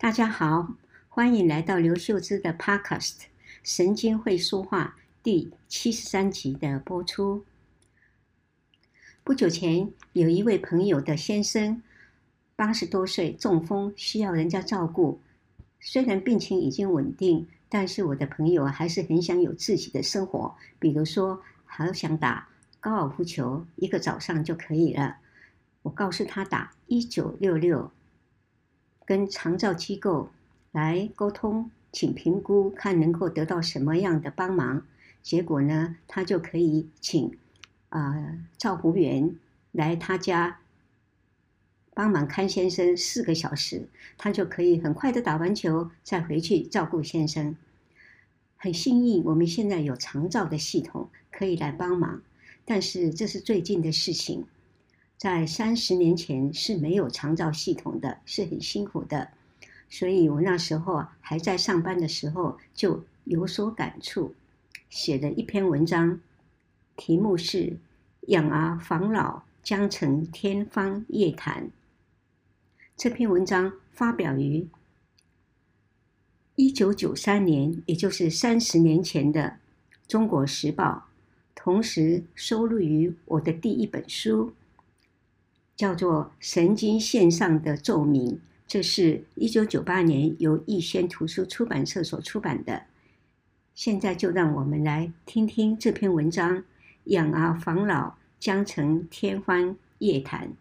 大家好，欢迎来到刘秀芝的 Podcast《神经会说话》第七十三集的播出。不久前，有一位朋友的先生八十多岁中风，需要人家照顾。虽然病情已经稳定，但是我的朋友还是很想有自己的生活，比如说，好想打高尔夫球，一个早上就可以了。我告诉他打一九六六，跟长照机构来沟通，请评估看能够得到什么样的帮忙。结果呢，他就可以请啊、呃、照护员来他家帮忙看先生四个小时，他就可以很快的打完球再回去照顾先生。很幸运，我们现在有长照的系统可以来帮忙，但是这是最近的事情。在三十年前是没有长照系统的，是很辛苦的。所以我那时候还在上班的时候就有所感触，写了一篇文章，题目是《养儿防老将成天方夜谭》。这篇文章发表于一九九三年，也就是三十年前的《中国时报》，同时收录于我的第一本书。叫做《神经线上的奏鸣》，这是一九九八年由逸轩图书出版社所出版的。现在就让我们来听听这篇文章：养儿防老将成天方夜谭。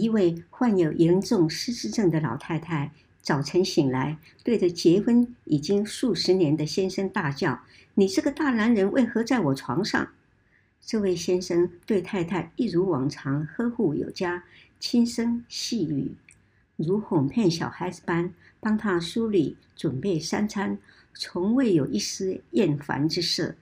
一位患有严重失智症的老太太，早晨醒来，对着结婚已经数十年的先生大叫：“你这个大男人为何在我床上？”这位先生对太太一如往常呵护有加，轻声细语，如哄骗小孩子般帮她梳理、准备三餐，从未有一丝厌烦之色。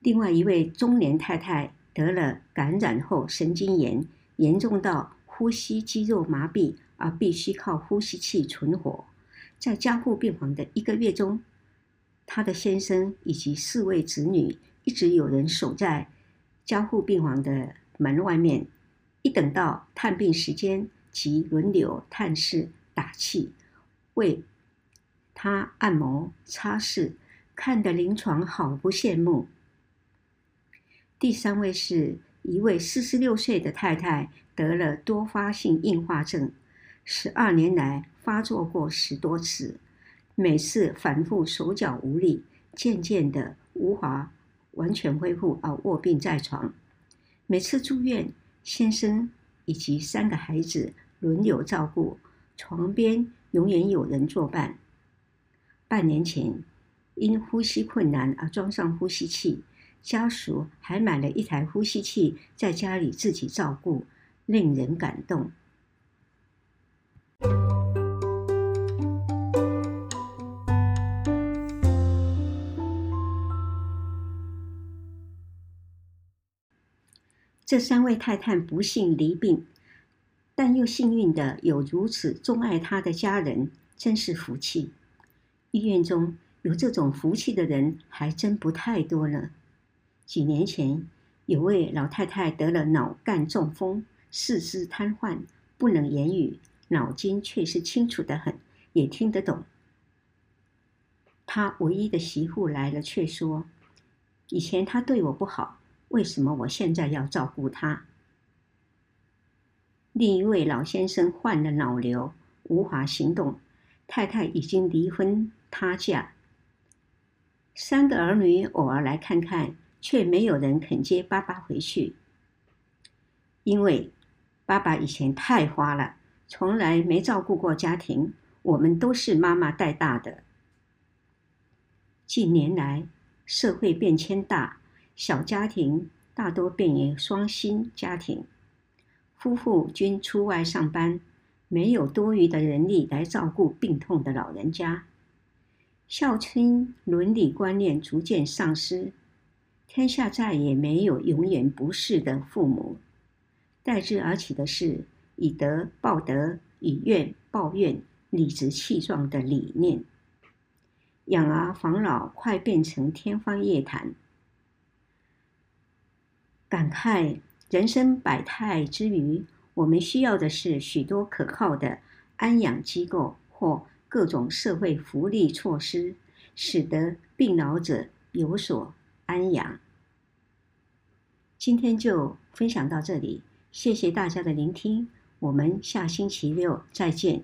另外一位中年太太。得了感染后神经炎，严重到呼吸肌肉麻痹，而必须靠呼吸器存活。在加护病房的一个月中，他的先生以及四位子女一直有人守在加护病房的门外面，一等到探病时间，即轮流探视、打气，为他按摩、擦拭，看得临床好不羡慕。第三位是一位四十六岁的太太，得了多发性硬化症，十二年来发作过十多次，每次反复手脚无力，渐渐的无法完全恢复而卧病在床。每次住院，先生以及三个孩子轮流照顾，床边永远有人作伴。半年前，因呼吸困难而装上呼吸器。家属还买了一台呼吸器，在家里自己照顾，令人感动。这三位太太不幸罹病，但又幸运的有如此钟爱她的家人，真是福气。医院中有这种福气的人，还真不太多呢。几年前，有位老太太得了脑干中风，四肢瘫痪，不能言语，脑筋却是清楚得很，也听得懂。她唯一的媳妇来了，却说：“以前他对我不好，为什么我现在要照顾他？”另一位老先生患了脑瘤，无法行动，太太已经离婚他嫁，三个儿女偶尔来看看。却没有人肯接爸爸回去，因为爸爸以前太花了，从来没照顾过家庭，我们都是妈妈带大的。近年来，社会变迁大，小家庭大多变为双薪家庭，夫妇均出外上班，没有多余的人力来照顾病痛的老人家，孝亲伦理观念逐渐丧失。天下再也没有永远不是的父母，代之而起的是以德报德，以怨报怨，理直气壮的理念。养儿防老快变成天方夜谭。感慨人生百态之余，我们需要的是许多可靠的安养机构或各种社会福利措施，使得病老者有所安养。今天就分享到这里，谢谢大家的聆听，我们下星期六再见。